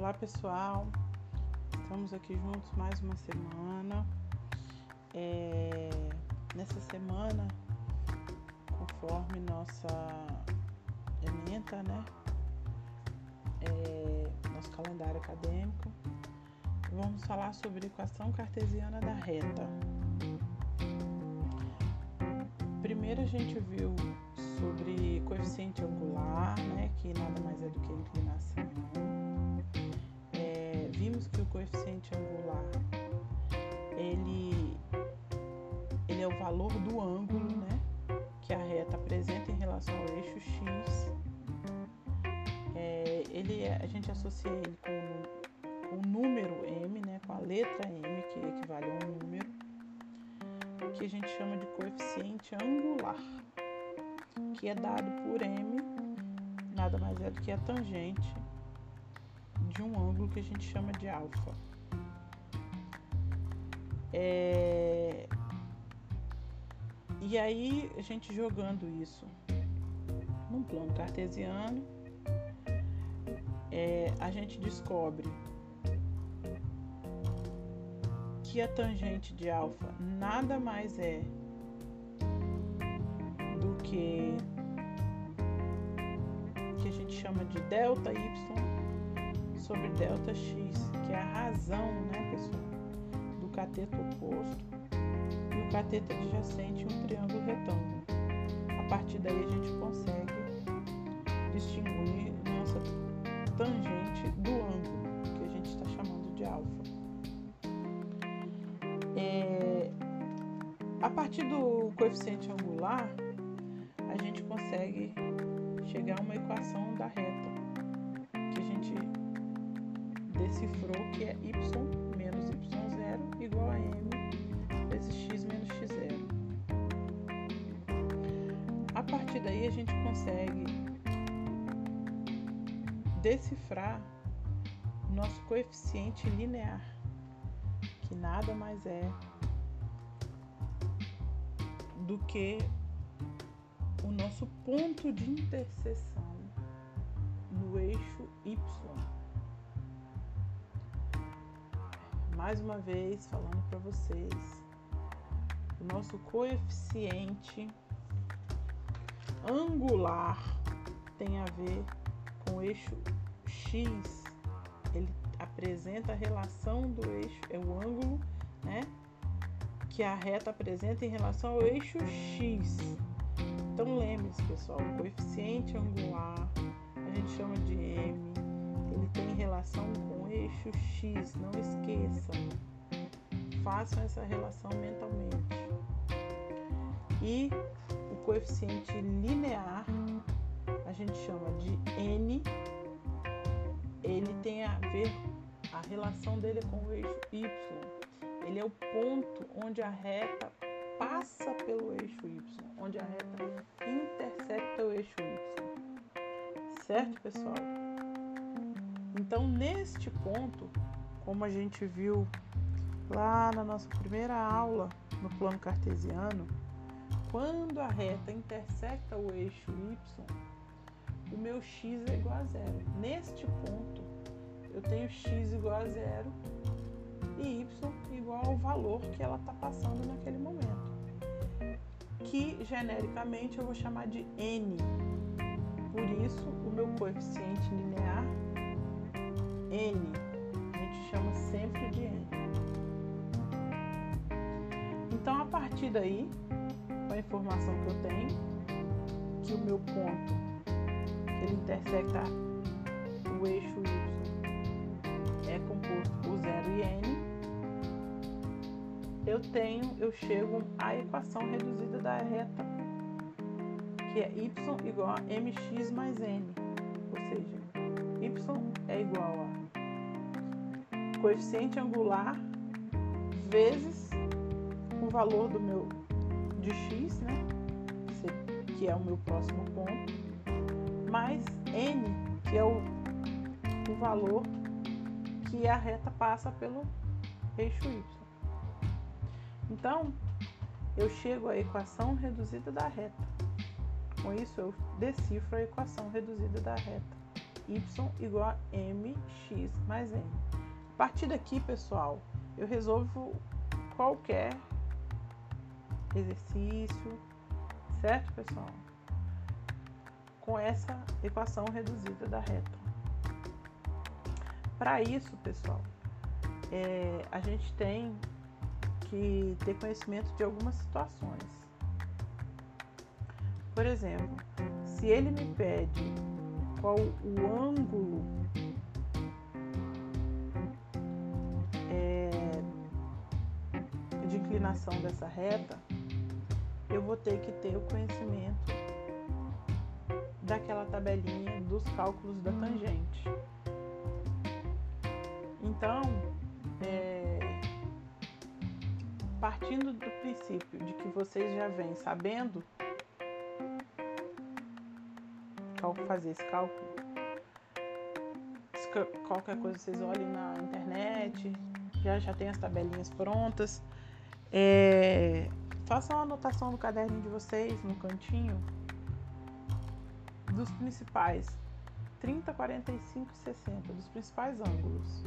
Olá pessoal, estamos aqui juntos mais uma semana. É, nessa semana, conforme nossa ementa, né? É, nosso calendário acadêmico, vamos falar sobre equação cartesiana da reta. Primeiro a gente viu coeficiente angular ele, ele é o valor do ângulo né, que a reta apresenta em relação ao eixo x. É, ele é, a gente associa ele com, com o número m, né, com a letra m, que equivale a um número, que a gente chama de coeficiente angular que é dado por m, nada mais é do que a tangente de um ângulo que a gente chama de alfa. É... E aí, a gente jogando isso num plano cartesiano, é, a gente descobre que a tangente de alfa nada mais é do que que a gente chama de delta y sobre delta x, que é a razão, né, pessoal, cateto oposto e o cateto adjacente um triângulo retângulo. A partir daí a gente consegue distinguir nossa tangente do ângulo, que a gente está chamando de alfa. É, a partir do coeficiente angular, a gente consegue chegar a uma equação da reta que a gente decifrou que é y menos y0 igual a m vezes x menos x0. A partir daí a gente consegue decifrar nosso coeficiente linear, que nada mais é do que o nosso ponto de interseção no eixo Y. Mais uma vez falando para vocês, o nosso coeficiente angular tem a ver com o eixo X. Ele apresenta a relação do eixo, é o ângulo, né? Que a reta apresenta em relação ao eixo X. Então lembre-se, pessoal, o coeficiente angular a gente chama de m, ele tem relação com eixo x, não esqueçam. Façam essa relação mentalmente. E o coeficiente linear a gente chama de n, ele tem a ver, a relação dele com o eixo y. Ele é o ponto onde a reta passa pelo eixo y, onde a reta intersecta o eixo y. Certo, pessoal? Então, neste ponto, como a gente viu lá na nossa primeira aula no plano cartesiano, quando a reta intersecta o eixo y, o meu x é igual a zero. Neste ponto, eu tenho x igual a zero e y igual ao valor que ela está passando naquele momento que genericamente eu vou chamar de n. Por isso, o meu coeficiente linear, n, a gente chama sempre de n. Então, a partir daí, com a informação que eu tenho, que o meu ponto, ele intersecta o eixo y, é composto por 0 e n, eu tenho, eu chego à equação reduzida da reta, que é y igual a mx mais n, ou seja, y é igual a coeficiente angular vezes o valor do meu de x, né, que é o meu próximo ponto, mais n, que é o, o valor que a reta passa pelo eixo y. Então, eu chego à equação reduzida da reta. Com isso, eu decifro a equação reduzida da reta. y igual a mx mais n. Partir daqui, pessoal, eu resolvo qualquer exercício, certo, pessoal? Com essa equação reduzida da reta. Para isso, pessoal, é, a gente tem que ter conhecimento de algumas situações. Por exemplo, se ele me pede qual o ângulo inclinação dessa reta, eu vou ter que ter o conhecimento daquela tabelinha dos cálculos da tangente. Então, é, partindo do princípio de que vocês já vêm sabendo fazer esse cálculo, qualquer coisa vocês olhem na internet, já, já tem as tabelinhas prontas. É, façam uma anotação no caderninho de vocês, no cantinho, dos principais 30, 45 e 60, dos principais ângulos.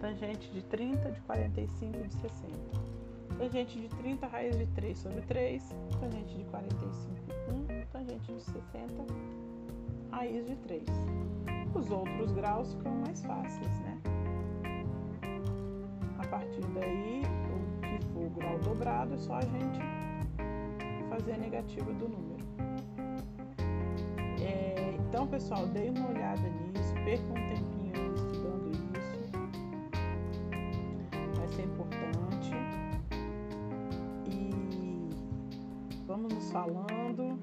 Tangente de 30, de 45 e de 60. Tangente de 30, raiz de 3 sobre 3. Tangente de 45, 1. Tangente de 60, raiz de 3. Os outros graus ficam mais fáceis, né? A partir daí, o que for o grau dobrado, é só a gente fazer a negativa do número. É, então, pessoal, dê uma olhada nisso, perca um tempinho estudando isso. Vai ser importante. E vamos nos falando.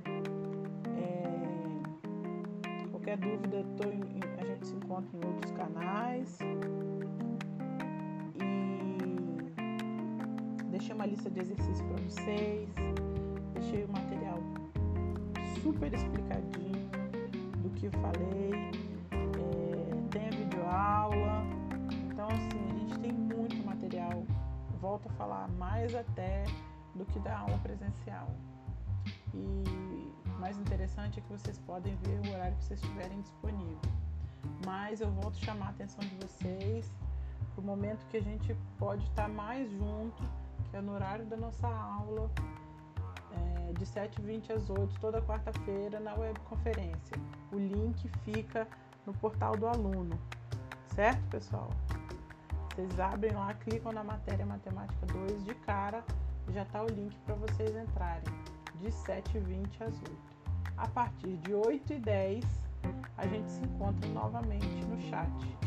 Qualquer dúvida, em, a gente se encontra em outros canais. Deixei uma lista de exercícios para vocês. Deixei o material super explicadinho do que eu falei. É, tem a videoaula. Então, assim, a gente tem muito material. Volto a falar mais até do que da aula presencial. E mais interessante é que vocês podem ver o horário que vocês tiverem disponível. Mas eu volto a chamar a atenção de vocês para o momento que a gente pode estar mais junto, é no horário da nossa aula, é, de 7h20 às 8 toda quarta-feira na webconferência. O link fica no portal do aluno, certo, pessoal? Vocês abrem lá, clicam na matéria Matemática 2 de cara, já está o link para vocês entrarem de 7h20 às 8 A partir de 8 e 10 a gente se encontra novamente no chat.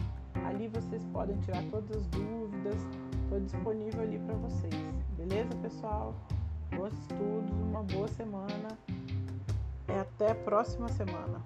Ali vocês podem tirar todas as dúvidas, estou disponível ali para vocês. Beleza, pessoal? Bons estudos, uma boa semana e até a próxima semana.